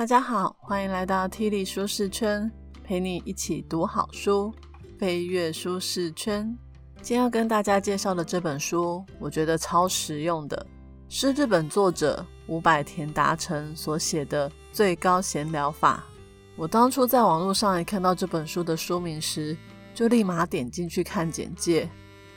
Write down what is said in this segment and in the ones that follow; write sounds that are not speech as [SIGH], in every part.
大家好，欢迎来到 T 力舒适圈，陪你一起读好书，飞跃舒适圈。今天要跟大家介绍的这本书，我觉得超实用的，是日本作者五百田达成所写的《最高闲聊法》。我当初在网络上一看到这本书的书名时，就立马点进去看简介，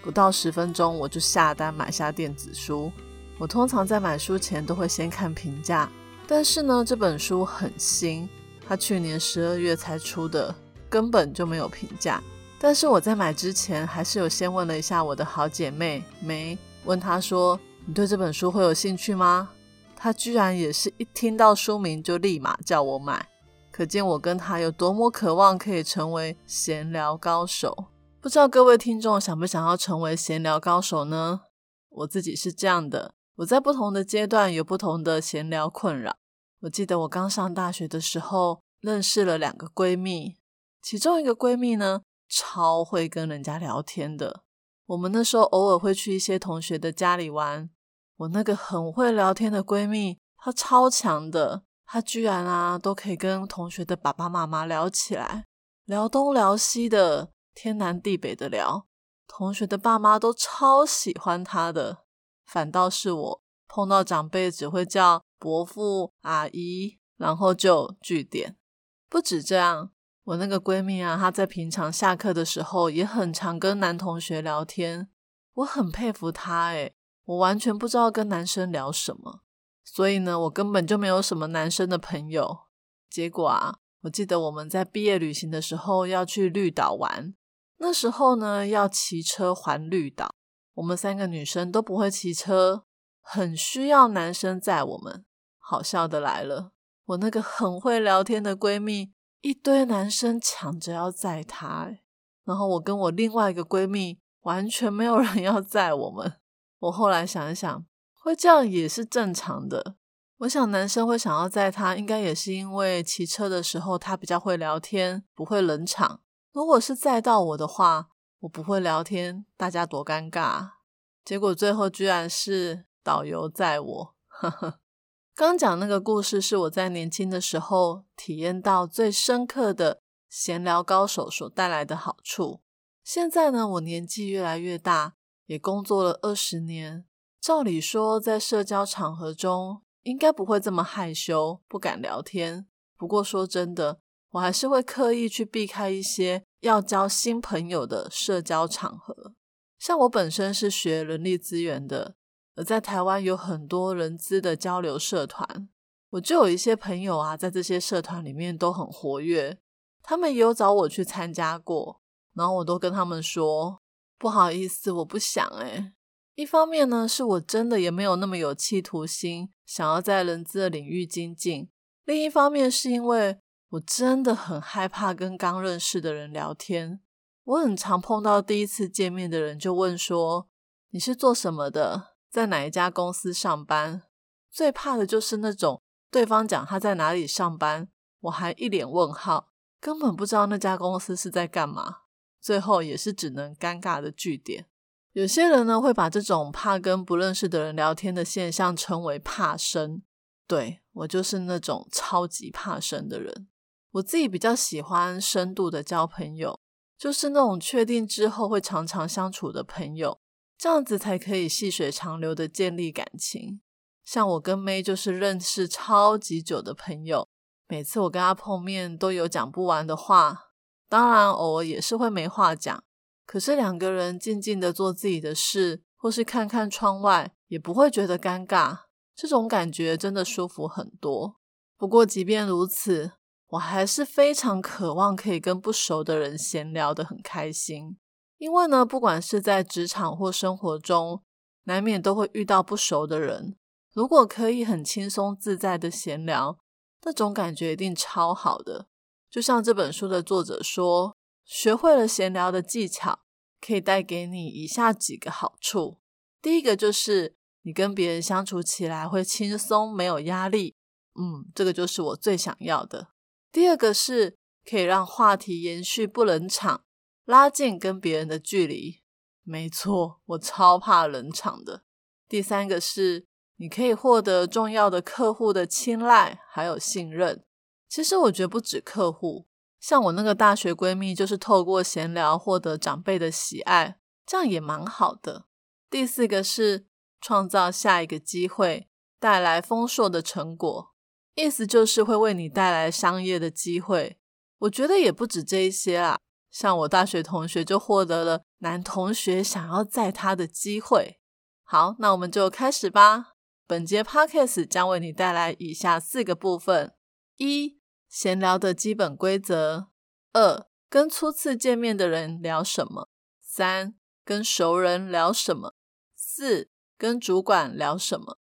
不到十分钟我就下单买下电子书。我通常在买书前都会先看评价。但是呢，这本书很新，它去年十二月才出的，根本就没有评价。但是我在买之前，还是有先问了一下我的好姐妹梅，问她说：“你对这本书会有兴趣吗？”她居然也是一听到书名就立马叫我买，可见我跟她有多么渴望可以成为闲聊高手。不知道各位听众想不想要成为闲聊高手呢？我自己是这样的。我在不同的阶段有不同的闲聊困扰。我记得我刚上大学的时候，认识了两个闺蜜，其中一个闺蜜呢，超会跟人家聊天的。我们那时候偶尔会去一些同学的家里玩。我那个很会聊天的闺蜜，她超强的，她居然啊都可以跟同学的爸爸妈妈聊起来，聊东聊西的，天南地北的聊。同学的爸妈都超喜欢她的。反倒是我碰到长辈只会叫伯父、阿姨，然后就句点。不止这样，我那个闺蜜啊，她在平常下课的时候也很常跟男同学聊天。我很佩服她，诶我完全不知道跟男生聊什么，所以呢，我根本就没有什么男生的朋友。结果啊，我记得我们在毕业旅行的时候要去绿岛玩，那时候呢要骑车环绿岛。我们三个女生都不会骑车，很需要男生载我们。好笑的来了，我那个很会聊天的闺蜜，一堆男生抢着要载她，然后我跟我另外一个闺蜜完全没有人要载我们。我后来想一想，会这样也是正常的。我想男生会想要载她，应该也是因为骑车的时候她比较会聊天，不会冷场。如果是载到我的话，我不会聊天，大家多尴尬。结果最后居然是导游载我。刚讲那个故事是我在年轻的时候体验到最深刻的闲聊高手所带来的好处。现在呢，我年纪越来越大，也工作了二十年。照理说，在社交场合中应该不会这么害羞，不敢聊天。不过说真的，我还是会刻意去避开一些。要交新朋友的社交场合，像我本身是学人力资源的，而在台湾有很多人资的交流社团，我就有一些朋友啊，在这些社团里面都很活跃，他们也有找我去参加过，然后我都跟他们说不好意思，我不想诶一方面呢，是我真的也没有那么有企图心，想要在人资的领域精进；另一方面是因为。我真的很害怕跟刚认识的人聊天。我很常碰到第一次见面的人就问说：“你是做什么的？在哪一家公司上班？”最怕的就是那种对方讲他在哪里上班，我还一脸问号，根本不知道那家公司是在干嘛。最后也是只能尴尬的句点。有些人呢会把这种怕跟不认识的人聊天的现象称为怕生。对我就是那种超级怕生的人。我自己比较喜欢深度的交朋友，就是那种确定之后会常常相处的朋友，这样子才可以细水长流的建立感情。像我跟 May 就是认识超级久的朋友，每次我跟他碰面都有讲不完的话，当然偶尔也是会没话讲，可是两个人静静的做自己的事，或是看看窗外，也不会觉得尴尬，这种感觉真的舒服很多。不过即便如此，我还是非常渴望可以跟不熟的人闲聊的很开心，因为呢，不管是在职场或生活中，难免都会遇到不熟的人。如果可以很轻松自在的闲聊，那种感觉一定超好的。就像这本书的作者说，学会了闲聊的技巧，可以带给你以下几个好处。第一个就是你跟别人相处起来会轻松，没有压力。嗯，这个就是我最想要的。第二个是可以让话题延续不冷场，拉近跟别人的距离。没错，我超怕冷场的。第三个是你可以获得重要的客户的青睐还有信任，其实我觉得不止客户，像我那个大学闺蜜，就是透过闲聊获得长辈的喜爱，这样也蛮好的。第四个是创造下一个机会，带来丰硕的成果，意思就是会为你带来商业的机会。我觉得也不止这一些啦，像我大学同学就获得了男同学想要载他的机会。好，那我们就开始吧。本节 podcast 将为你带来以下四个部分：一、闲聊的基本规则；二、跟初次见面的人聊什么；三、跟熟人聊什么；四、跟主管聊什么。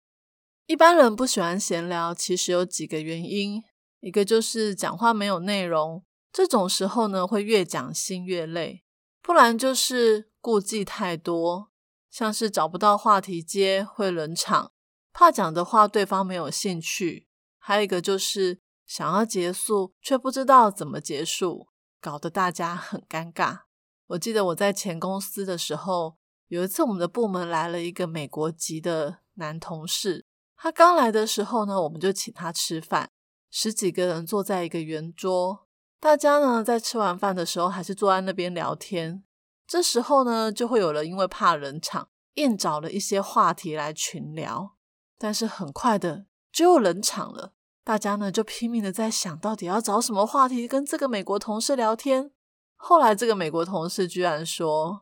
一般人不喜欢闲聊，其实有几个原因，一个就是讲话没有内容，这种时候呢会越讲心越累；不然就是顾忌太多，像是找不到话题接，会冷场。怕讲的话对方没有兴趣，还有一个就是想要结束却不知道怎么结束，搞得大家很尴尬。我记得我在前公司的时候，有一次我们的部门来了一个美国籍的男同事，他刚来的时候呢，我们就请他吃饭，十几个人坐在一个圆桌，大家呢在吃完饭的时候还是坐在那边聊天。这时候呢，就会有人因为怕冷场，硬找了一些话题来群聊。但是很快的就冷场了，大家呢就拼命的在想到底要找什么话题跟这个美国同事聊天。后来这个美国同事居然说：“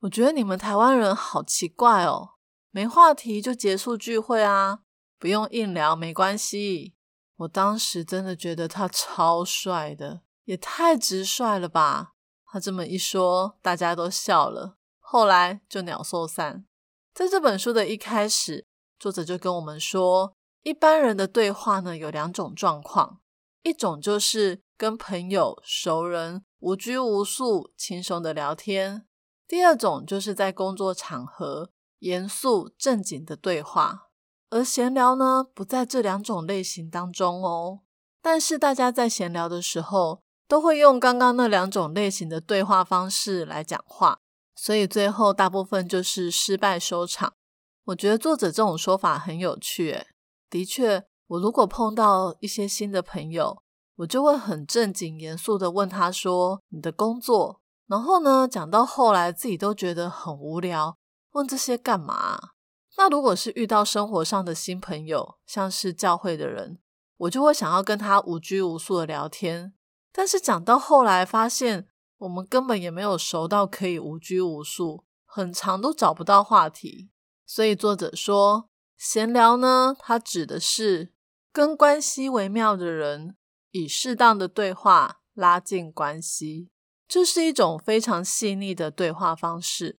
我觉得你们台湾人好奇怪哦，没话题就结束聚会啊，不用硬聊没关系。”我当时真的觉得他超帅的，也太直率了吧！他这么一说，大家都笑了。后来就鸟兽散。在这本书的一开始。作者就跟我们说，一般人的对话呢有两种状况，一种就是跟朋友、熟人无拘无束、轻松的聊天；第二种就是在工作场合严肃正经的对话。而闲聊呢不在这两种类型当中哦。但是大家在闲聊的时候，都会用刚刚那两种类型的对话方式来讲话，所以最后大部分就是失败收场。我觉得作者这种说法很有趣。的确，我如果碰到一些新的朋友，我就会很正经严肃的问他说：“你的工作？”然后呢，讲到后来自己都觉得很无聊，问这些干嘛？那如果是遇到生活上的新朋友，像是教会的人，我就会想要跟他无拘无束的聊天。但是讲到后来，发现我们根本也没有熟到可以无拘无束，很长都找不到话题。所以作者说，闲聊呢，它指的是跟关系微妙的人以适当的对话拉近关系，这是一种非常细腻的对话方式。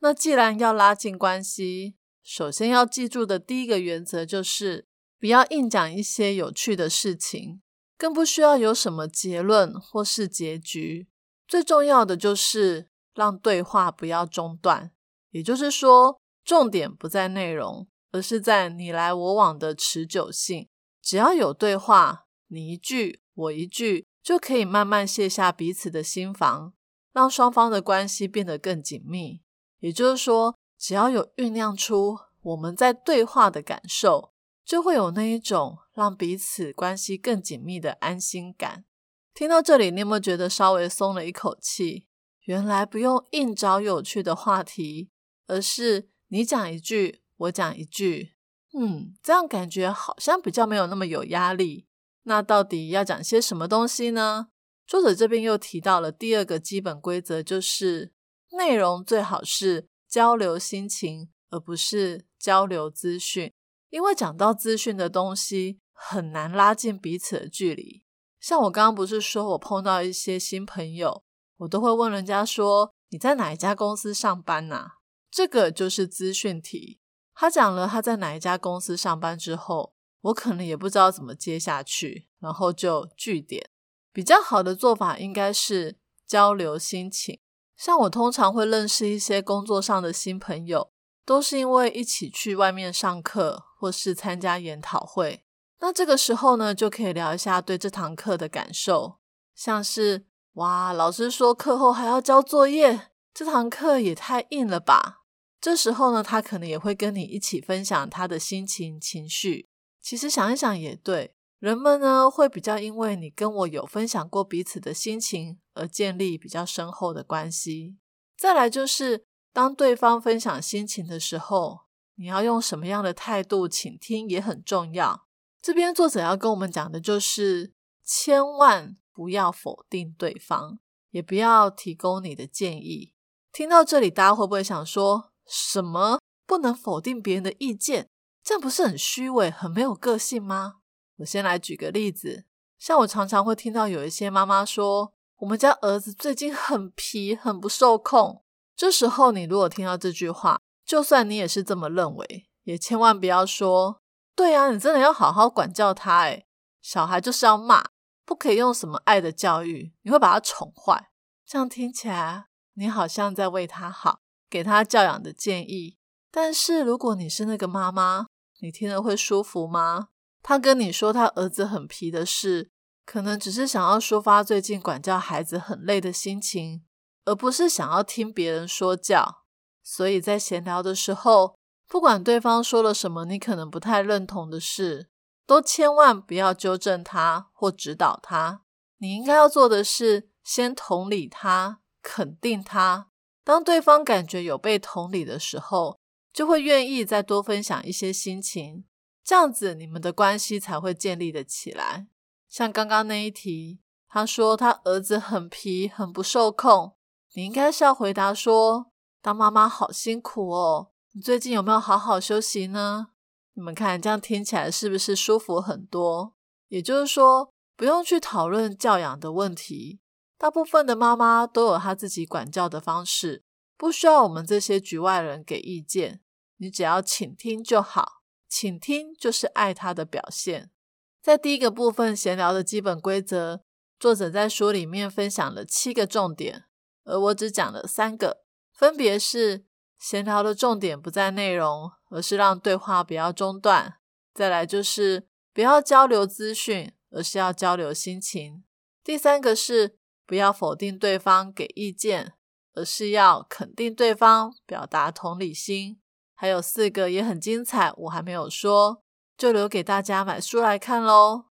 那既然要拉近关系，首先要记住的第一个原则就是不要硬讲一些有趣的事情，更不需要有什么结论或是结局。最重要的就是让对话不要中断，也就是说。重点不在内容，而是在你来我往的持久性。只要有对话，你一句我一句，就可以慢慢卸下彼此的心防，让双方的关系变得更紧密。也就是说，只要有酝酿出我们在对话的感受，就会有那一种让彼此关系更紧密的安心感。听到这里，你有没有觉得稍微松了一口气？原来不用硬找有趣的话题，而是。你讲一句，我讲一句，嗯，这样感觉好像比较没有那么有压力。那到底要讲些什么东西呢？作者这边又提到了第二个基本规则，就是内容最好是交流心情，而不是交流资讯。因为讲到资讯的东西，很难拉近彼此的距离。像我刚刚不是说我碰到一些新朋友，我都会问人家说：“你在哪一家公司上班呐？”这个就是资讯题。他讲了他在哪一家公司上班之后，我可能也不知道怎么接下去，然后就据点。比较好的做法应该是交流心情。像我通常会认识一些工作上的新朋友，都是因为一起去外面上课或是参加研讨会。那这个时候呢，就可以聊一下对这堂课的感受，像是哇，老师说课后还要交作业，这堂课也太硬了吧。这时候呢，他可能也会跟你一起分享他的心情、情绪。其实想一想也对，人们呢会比较因为你跟我有分享过彼此的心情而建立比较深厚的关系。再来就是当对方分享心情的时候，你要用什么样的态度倾听也很重要。这边作者要跟我们讲的就是，千万不要否定对方，也不要提供你的建议。听到这里，大家会不会想说什么不能否定别人的意见？这样不是很虚伪、很没有个性吗？我先来举个例子，像我常常会听到有一些妈妈说，我们家儿子最近很皮，很不受控。这时候，你如果听到这句话，就算你也是这么认为，也千万不要说，对啊，你真的要好好管教他。诶小孩就是要骂，不可以用什么爱的教育，你会把他宠坏。这样听起来，你好像在为他好，给他教养的建议。但是如果你是那个妈妈，你听了会舒服吗？他跟你说他儿子很皮的事，可能只是想要抒发最近管教孩子很累的心情，而不是想要听别人说教。所以在闲聊的时候，不管对方说了什么，你可能不太认同的事，都千万不要纠正他或指导他。你应该要做的是先同理他，肯定他。当对方感觉有被同理的时候，就会愿意再多分享一些心情。这样子，你们的关系才会建立的起来。像刚刚那一题，他说他儿子很皮，很不受控。你应该是要回答说：“当妈妈好辛苦哦，你最近有没有好好休息呢？”你们看，这样听起来是不是舒服很多？也就是说，不用去讨论教养的问题。大部分的妈妈都有她自己管教的方式，不需要我们这些局外人给意见。你只要倾听就好。倾听就是爱他的表现。在第一个部分闲聊的基本规则，作者在书里面分享了七个重点，而我只讲了三个，分别是闲聊的重点不在内容，而是让对话不要中断；再来就是不要交流资讯，而是要交流心情；第三个是不要否定对方给意见，而是要肯定对方，表达同理心。还有四个也很精彩，我还没有说，就留给大家买书来看喽。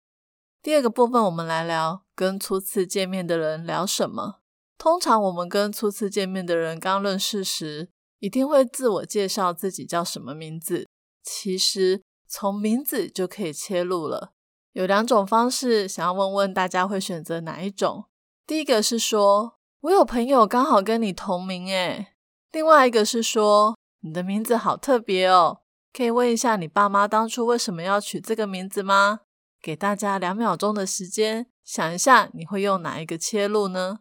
第二个部分，我们来聊跟初次见面的人聊什么。通常我们跟初次见面的人刚认识时，一定会自我介绍自己叫什么名字。其实从名字就可以切入了。有两种方式，想要问问大家会选择哪一种？第一个是说，我有朋友刚好跟你同名，诶另外一个是说。你的名字好特别哦，可以问一下你爸妈当初为什么要取这个名字吗？给大家两秒钟的时间想一下，你会用哪一个切入呢？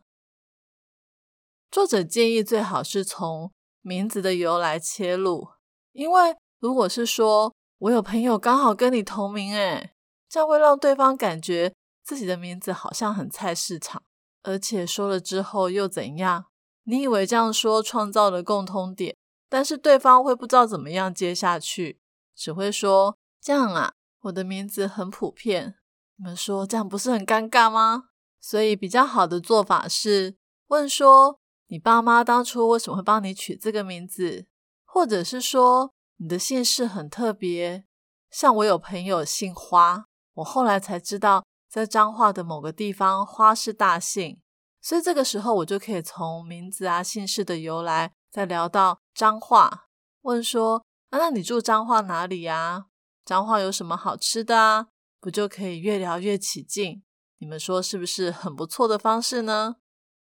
作者建议最好是从名字的由来切入，因为如果是说我有朋友刚好跟你同名，诶这样会让对方感觉自己的名字好像很菜市场，而且说了之后又怎样？你以为这样说创造了共通点？但是对方会不知道怎么样接下去，只会说这样啊，我的名字很普遍。你们说这样不是很尴尬吗？所以比较好的做法是问说，你爸妈当初为什么会帮你取这个名字？或者是说你的姓氏很特别，像我有朋友姓花，我后来才知道在彰化的某个地方花是大姓，所以这个时候我就可以从名字啊姓氏的由来。再聊到脏话，问说：“啊，那你住脏话哪里呀？脏话有什么好吃的啊？不就可以越聊越起劲？你们说是不是很不错的方式呢？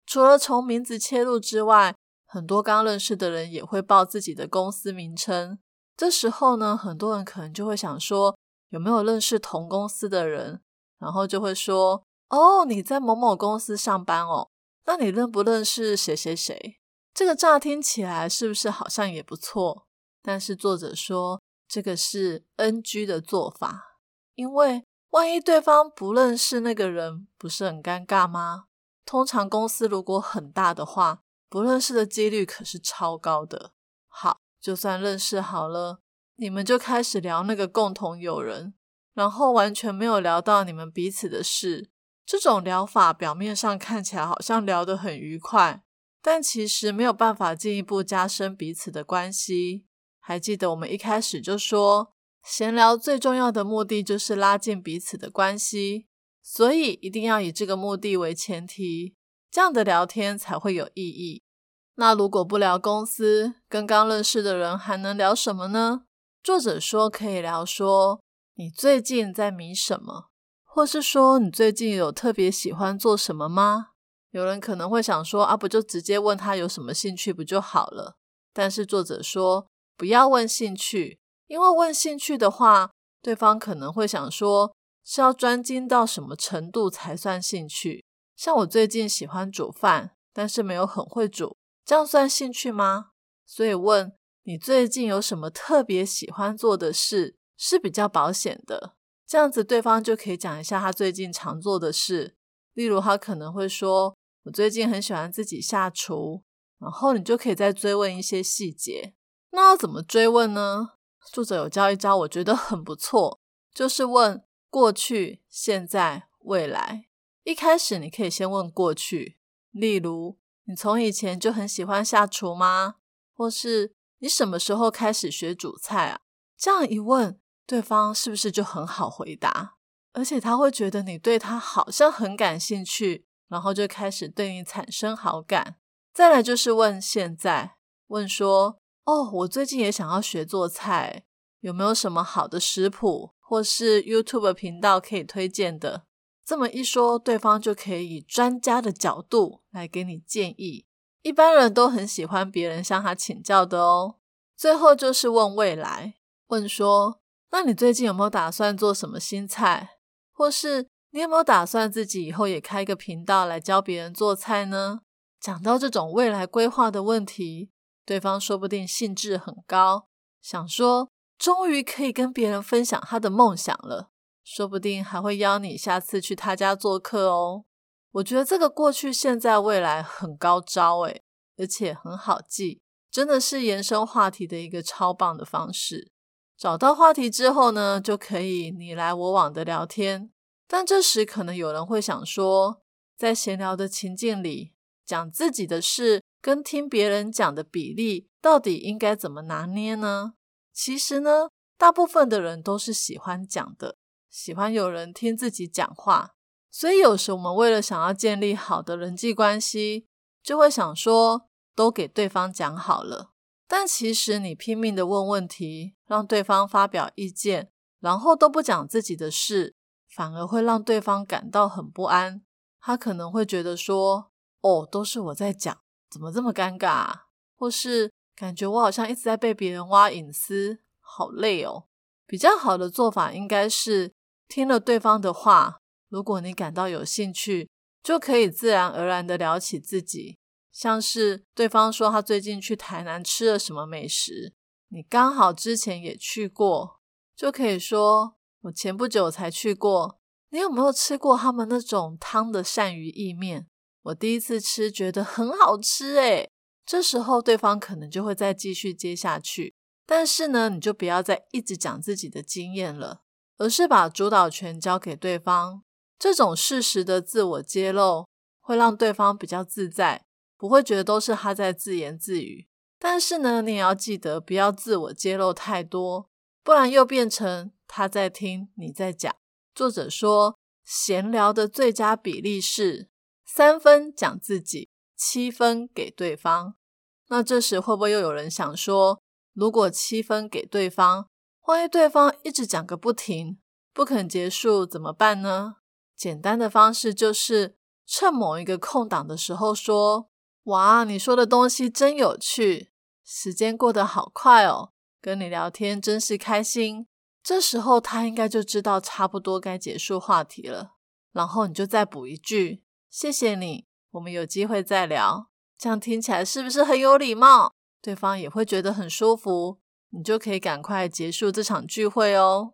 除了从名字切入之外，很多刚认识的人也会报自己的公司名称。这时候呢，很多人可能就会想说，有没有认识同公司的人？然后就会说：哦，你在某某公司上班哦，那你认不认识谁谁谁？”这个乍听起来是不是好像也不错？但是作者说这个是 NG 的做法，因为万一对方不认识那个人，不是很尴尬吗？通常公司如果很大的话，不认识的几率可是超高的。好，就算认识好了，你们就开始聊那个共同友人，然后完全没有聊到你们彼此的事。这种聊法表面上看起来好像聊得很愉快。但其实没有办法进一步加深彼此的关系。还记得我们一开始就说，闲聊最重要的目的就是拉近彼此的关系，所以一定要以这个目的为前提，这样的聊天才会有意义。那如果不聊公司，跟刚认识的人还能聊什么呢？作者说可以聊说你最近在迷什么，或是说你最近有特别喜欢做什么吗？有人可能会想说啊，不就直接问他有什么兴趣不就好了？但是作者说不要问兴趣，因为问兴趣的话，对方可能会想说是要专精到什么程度才算兴趣。像我最近喜欢煮饭，但是没有很会煮。这样算兴趣吗？所以问你最近有什么特别喜欢做的事是比较保险的。这样子对方就可以讲一下他最近常做的事。例如他可能会说：“我最近很喜欢自己下厨。”然后你就可以再追问一些细节。那要怎么追问呢？作者有教一招，我觉得很不错，就是问过去、现在、未来。一开始你可以先问过去，例如。你从以前就很喜欢下厨吗？或是你什么时候开始学煮菜啊？这样一问，对方是不是就很好回答？而且他会觉得你对他好像很感兴趣，然后就开始对你产生好感。再来就是问现在，问说：哦，我最近也想要学做菜，有没有什么好的食谱，或是 YouTube 频道可以推荐的？这么一说，对方就可以以专家的角度来给你建议。一般人都很喜欢别人向他请教的哦。最后就是问未来，问说：那你最近有没有打算做什么新菜？或是你有没有打算自己以后也开一个频道来教别人做菜呢？讲到这种未来规划的问题，对方说不定兴致很高，想说终于可以跟别人分享他的梦想了。说不定还会邀你下次去他家做客哦。我觉得这个过去、现在、未来很高招诶，而且很好记，真的是延伸话题的一个超棒的方式。找到话题之后呢，就可以你来我往的聊天。但这时可能有人会想说，在闲聊的情境里，讲自己的事跟听别人讲的比例到底应该怎么拿捏呢？其实呢，大部分的人都是喜欢讲的。喜欢有人听自己讲话，所以有时我们为了想要建立好的人际关系，就会想说都给对方讲好了。但其实你拼命的问问题，让对方发表意见，然后都不讲自己的事，反而会让对方感到很不安。他可能会觉得说：“哦，都是我在讲，怎么这么尴尬？”啊？或是感觉我好像一直在被别人挖隐私，好累哦。比较好的做法应该是。听了对方的话，如果你感到有兴趣，就可以自然而然的聊起自己。像是对方说他最近去台南吃了什么美食，你刚好之前也去过，就可以说我前不久才去过。你有没有吃过他们那种汤的鳝鱼意面？我第一次吃，觉得很好吃诶。这时候对方可能就会再继续接下去，但是呢，你就不要再一直讲自己的经验了。而是把主导权交给对方，这种事实的自我揭露会让对方比较自在，不会觉得都是他在自言自语。但是呢，你也要记得不要自我揭露太多，不然又变成他在听你在讲。作者说，闲聊的最佳比例是三分讲自己，七分给对方。那这时会不会又有人想说，如果七分给对方？万一对方一直讲个不停，不肯结束怎么办呢？简单的方式就是趁某一个空档的时候说：“哇，你说的东西真有趣，时间过得好快哦，跟你聊天真是开心。”这时候他应该就知道差不多该结束话题了。然后你就再补一句：“谢谢你，我们有机会再聊。”这样听起来是不是很有礼貌？对方也会觉得很舒服。你就可以赶快结束这场聚会哦。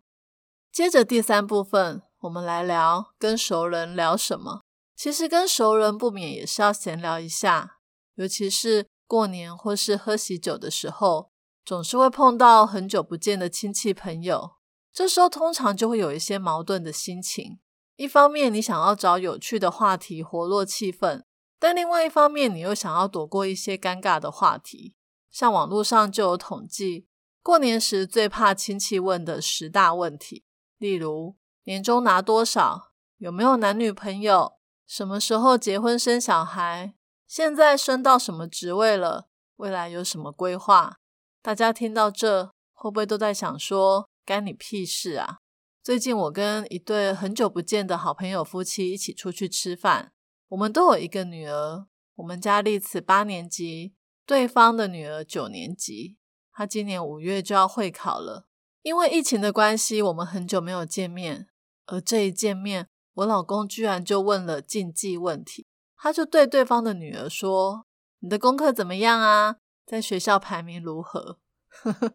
接着第三部分，我们来聊跟熟人聊什么。其实跟熟人不免也是要闲聊一下，尤其是过年或是喝喜酒的时候，总是会碰到很久不见的亲戚朋友。这时候通常就会有一些矛盾的心情。一方面你想要找有趣的话题活络气氛，但另外一方面你又想要躲过一些尴尬的话题。像网络上就有统计。过年时最怕亲戚问的十大问题，例如年终拿多少，有没有男女朋友，什么时候结婚生小孩，现在升到什么职位了，未来有什么规划？大家听到这，会不会都在想说，干你屁事啊？最近我跟一对很久不见的好朋友夫妻一起出去吃饭，我们都有一个女儿，我们家丽慈八年级，对方的女儿九年级。她今年五月就要会考了，因为疫情的关系，我们很久没有见面。而这一见面，我老公居然就问了禁忌问题，他就对对方的女儿说：“你的功课怎么样啊？在学校排名如何？”呵 [LAUGHS] 呵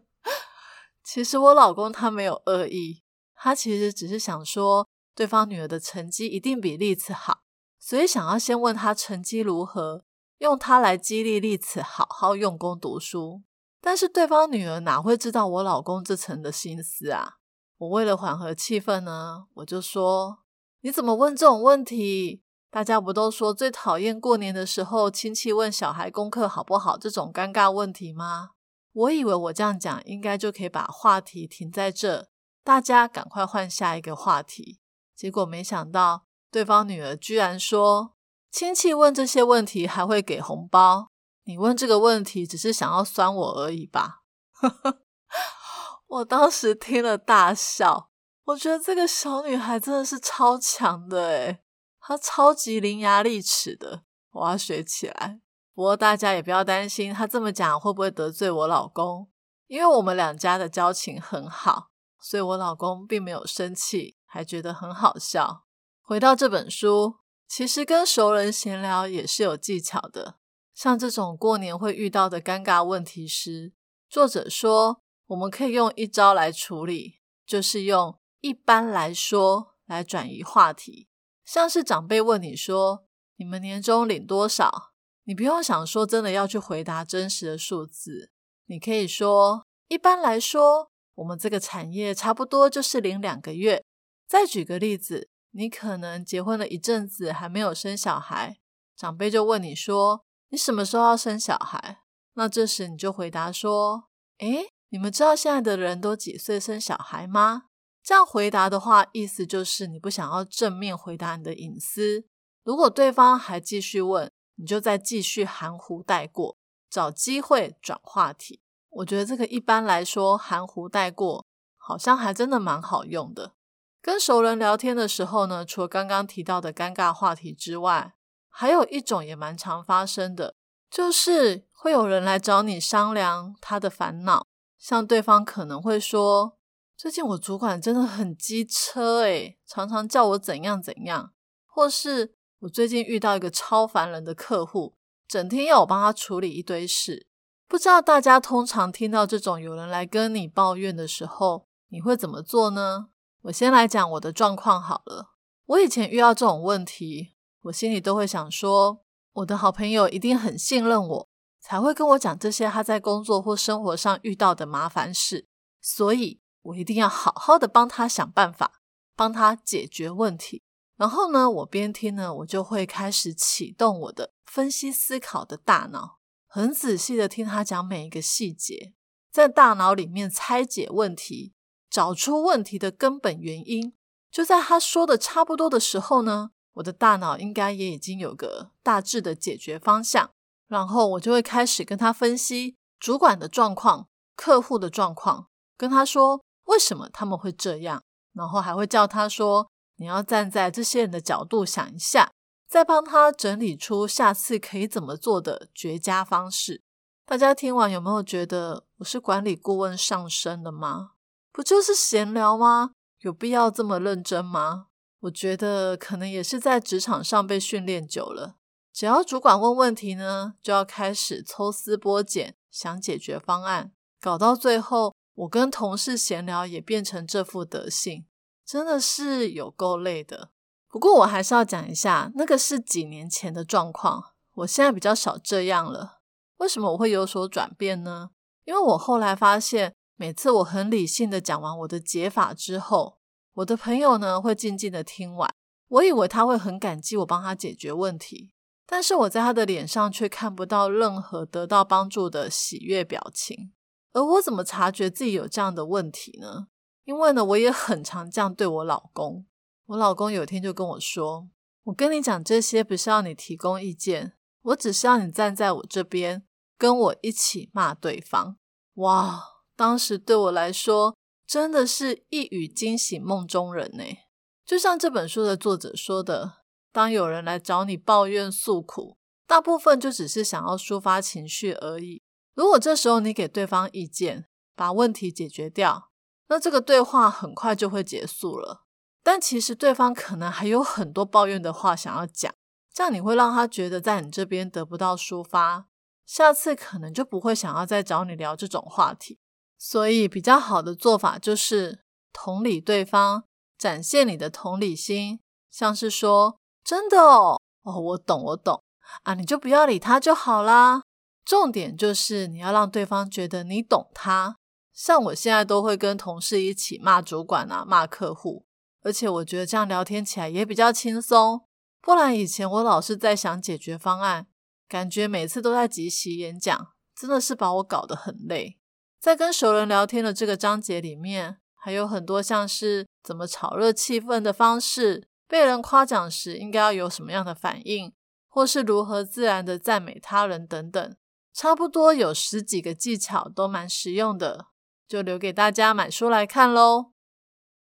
其实我老公他没有恶意，他其实只是想说对方女儿的成绩一定比丽慈好，所以想要先问她成绩如何，用她来激励丽慈好好用功读书。但是对方女儿哪会知道我老公这层的心思啊？我为了缓和气氛呢，我就说：“你怎么问这种问题？大家不都说最讨厌过年的时候亲戚问小孩功课好不好这种尴尬问题吗？”我以为我这样讲应该就可以把话题停在这，大家赶快换下一个话题。结果没想到对方女儿居然说：“亲戚问这些问题还会给红包。”你问这个问题只是想要酸我而已吧？[LAUGHS] 我当时听了大笑，我觉得这个小女孩真的是超强的诶她超级伶牙俐齿的，我要学起来。不过大家也不要担心，他这么讲会不会得罪我老公？因为我们两家的交情很好，所以我老公并没有生气，还觉得很好笑。回到这本书，其实跟熟人闲聊也是有技巧的。像这种过年会遇到的尴尬问题时，作者说我们可以用一招来处理，就是用一般来说来转移话题。像是长辈问你说你们年终领多少，你不用想说真的要去回答真实的数字，你可以说一般来说我们这个产业差不多就是零两个月。再举个例子，你可能结婚了一阵子还没有生小孩，长辈就问你说。你什么时候要生小孩？那这时你就回答说：“诶，你们知道现在的人都几岁生小孩吗？”这样回答的话，意思就是你不想要正面回答你的隐私。如果对方还继续问，你就再继续含糊带过，找机会转话题。我觉得这个一般来说含糊带过，好像还真的蛮好用的。跟熟人聊天的时候呢，除了刚刚提到的尴尬话题之外，还有一种也蛮常发生的，就是会有人来找你商量他的烦恼，像对方可能会说：“最近我主管真的很机车诶，常常叫我怎样怎样。”或是我最近遇到一个超烦人的客户，整天要我帮他处理一堆事。不知道大家通常听到这种有人来跟你抱怨的时候，你会怎么做呢？我先来讲我的状况好了。我以前遇到这种问题。我心里都会想说，我的好朋友一定很信任我，才会跟我讲这些他在工作或生活上遇到的麻烦事，所以我一定要好好的帮他想办法，帮他解决问题。然后呢，我边听呢，我就会开始启动我的分析思考的大脑，很仔细的听他讲每一个细节，在大脑里面拆解问题，找出问题的根本原因。就在他说的差不多的时候呢。我的大脑应该也已经有个大致的解决方向，然后我就会开始跟他分析主管的状况、客户的状况，跟他说为什么他们会这样，然后还会叫他说你要站在这些人的角度想一下，再帮他整理出下次可以怎么做的绝佳方式。大家听完有没有觉得我是管理顾问上身了吗？不就是闲聊吗？有必要这么认真吗？我觉得可能也是在职场上被训练久了，只要主管问问题呢，就要开始抽丝剥茧想解决方案，搞到最后，我跟同事闲聊也变成这副德性，真的是有够累的。不过我还是要讲一下，那个是几年前的状况，我现在比较少这样了。为什么我会有所转变呢？因为我后来发现，每次我很理性的讲完我的解法之后。我的朋友呢会静静的听完，我以为他会很感激我帮他解决问题，但是我在他的脸上却看不到任何得到帮助的喜悦表情，而我怎么察觉自己有这样的问题呢？因为呢，我也很常这样对我老公。我老公有一天就跟我说：“我跟你讲这些，不是要你提供意见，我只是要你站在我这边，跟我一起骂对方。”哇，当时对我来说，真的是一语惊醒梦中人呢。就像这本书的作者说的，当有人来找你抱怨诉苦，大部分就只是想要抒发情绪而已。如果这时候你给对方意见，把问题解决掉，那这个对话很快就会结束了。但其实对方可能还有很多抱怨的话想要讲，这样你会让他觉得在你这边得不到抒发，下次可能就不会想要再找你聊这种话题。所以比较好的做法就是同理对方，展现你的同理心，像是说真的哦，哦我懂我懂啊，你就不要理他就好啦。重点就是你要让对方觉得你懂他。像我现在都会跟同事一起骂主管啊，骂客户。而且我觉得这样聊天起来也比较轻松，不然以前我老是在想解决方案，感觉每次都在即席演讲，真的是把我搞得很累。在跟熟人聊天的这个章节里面，还有很多像是怎么炒热气氛的方式，被人夸奖时应该要有什么样的反应，或是如何自然的赞美他人等等，差不多有十几个技巧都蛮实用的，就留给大家买书来看喽。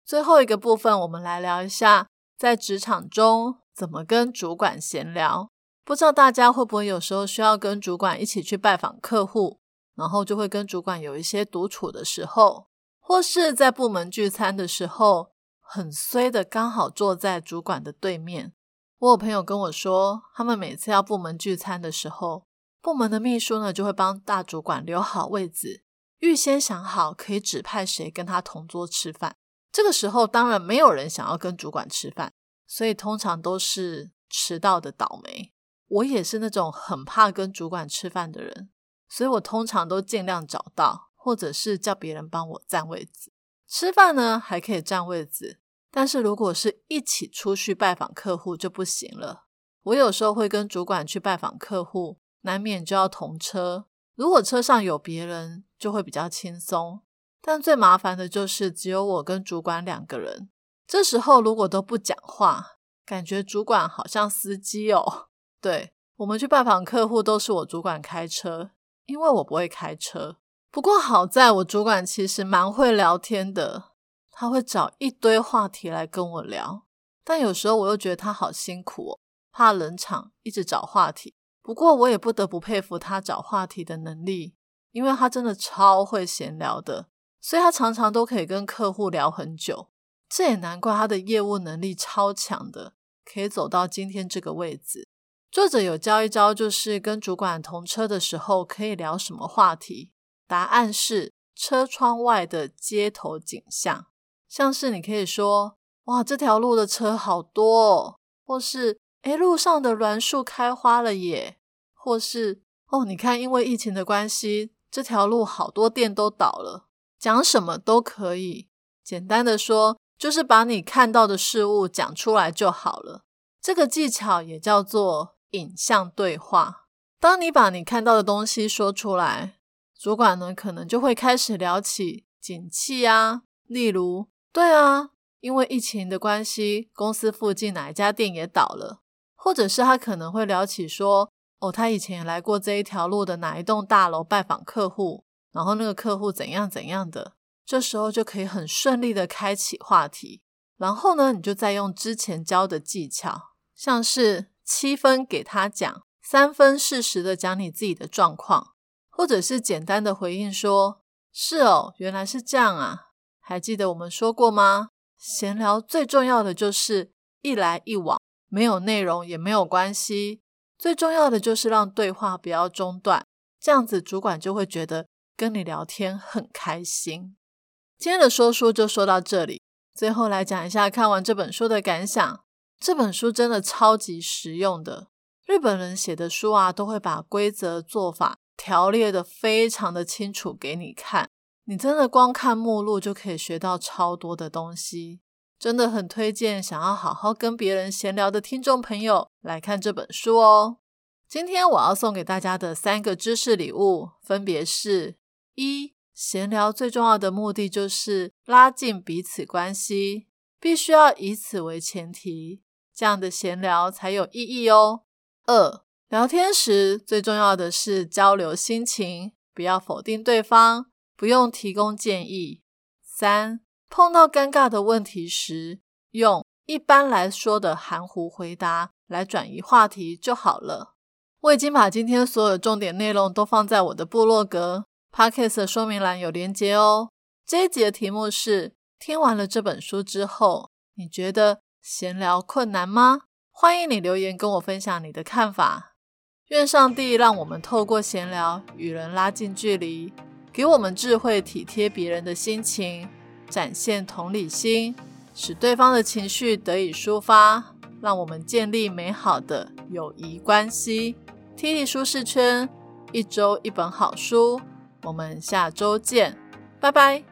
最后一个部分，我们来聊一下在职场中怎么跟主管闲聊。不知道大家会不会有时候需要跟主管一起去拜访客户，然后就会跟主管有一些独处的时候，或是在部门聚餐的时候，很衰的刚好坐在主管的对面。我有朋友跟我说，他们每次要部门聚餐的时候，部门的秘书呢就会帮大主管留好位置，预先想好可以指派谁跟他同桌吃饭。这个时候，当然没有人想要跟主管吃饭，所以通常都是迟到的倒霉。我也是那种很怕跟主管吃饭的人，所以我通常都尽量找到，或者是叫别人帮我占位子。吃饭呢还可以占位子，但是如果是一起出去拜访客户就不行了。我有时候会跟主管去拜访客户，难免就要同车。如果车上有别人，就会比较轻松。但最麻烦的就是只有我跟主管两个人。这时候如果都不讲话，感觉主管好像司机哦。对我们去拜访客户都是我主管开车，因为我不会开车。不过好在我主管其实蛮会聊天的，他会找一堆话题来跟我聊。但有时候我又觉得他好辛苦哦，怕冷场，一直找话题。不过我也不得不佩服他找话题的能力，因为他真的超会闲聊的。所以他常常都可以跟客户聊很久，这也难怪他的业务能力超强的，可以走到今天这个位置。作者有教一招，就是跟主管同车的时候可以聊什么话题。答案是车窗外的街头景象，像是你可以说：“哇，这条路的车好多。”哦，或是“诶，路上的栾树开花了耶。”或是“哦，你看，因为疫情的关系，这条路好多店都倒了。”讲什么都可以，简单的说，就是把你看到的事物讲出来就好了。这个技巧也叫做影像对话。当你把你看到的东西说出来，主管呢可能就会开始聊起景气啊，例如，对啊，因为疫情的关系，公司附近哪一家店也倒了，或者是他可能会聊起说，哦，他以前也来过这一条路的哪一栋大楼拜访客户。然后那个客户怎样怎样的，这时候就可以很顺利的开启话题。然后呢，你就再用之前教的技巧，像是七分给他讲，三分适时的讲你自己的状况，或者是简单的回应说：“是哦，原来是这样啊。”还记得我们说过吗？闲聊最重要的就是一来一往，没有内容也没有关系，最重要的就是让对话不要中断，这样子主管就会觉得。跟你聊天很开心。今天的说书就说到这里，最后来讲一下看完这本书的感想。这本书真的超级实用的。日本人写的书啊，都会把规则做法条列的非常的清楚给你看。你真的光看目录就可以学到超多的东西，真的很推荐想要好好跟别人闲聊的听众朋友来看这本书哦。今天我要送给大家的三个知识礼物，分别是。一闲聊最重要的目的就是拉近彼此关系，必须要以此为前提，这样的闲聊才有意义哦。二，聊天时最重要的是交流心情，不要否定对方，不用提供建议。三，碰到尴尬的问题时，用一般来说的含糊回答来转移话题就好了。我已经把今天所有重点内容都放在我的部落格。Podcast 说明栏有连结哦。这一集的题目是：听完了这本书之后，你觉得闲聊困难吗？欢迎你留言跟我分享你的看法。愿上帝让我们透过闲聊与人拉近距离，给我们智慧体贴别人的心情，展现同理心，使对方的情绪得以抒发，让我们建立美好的友谊关系。T T 舒适圈，一周一本好书。我们下周见，拜拜。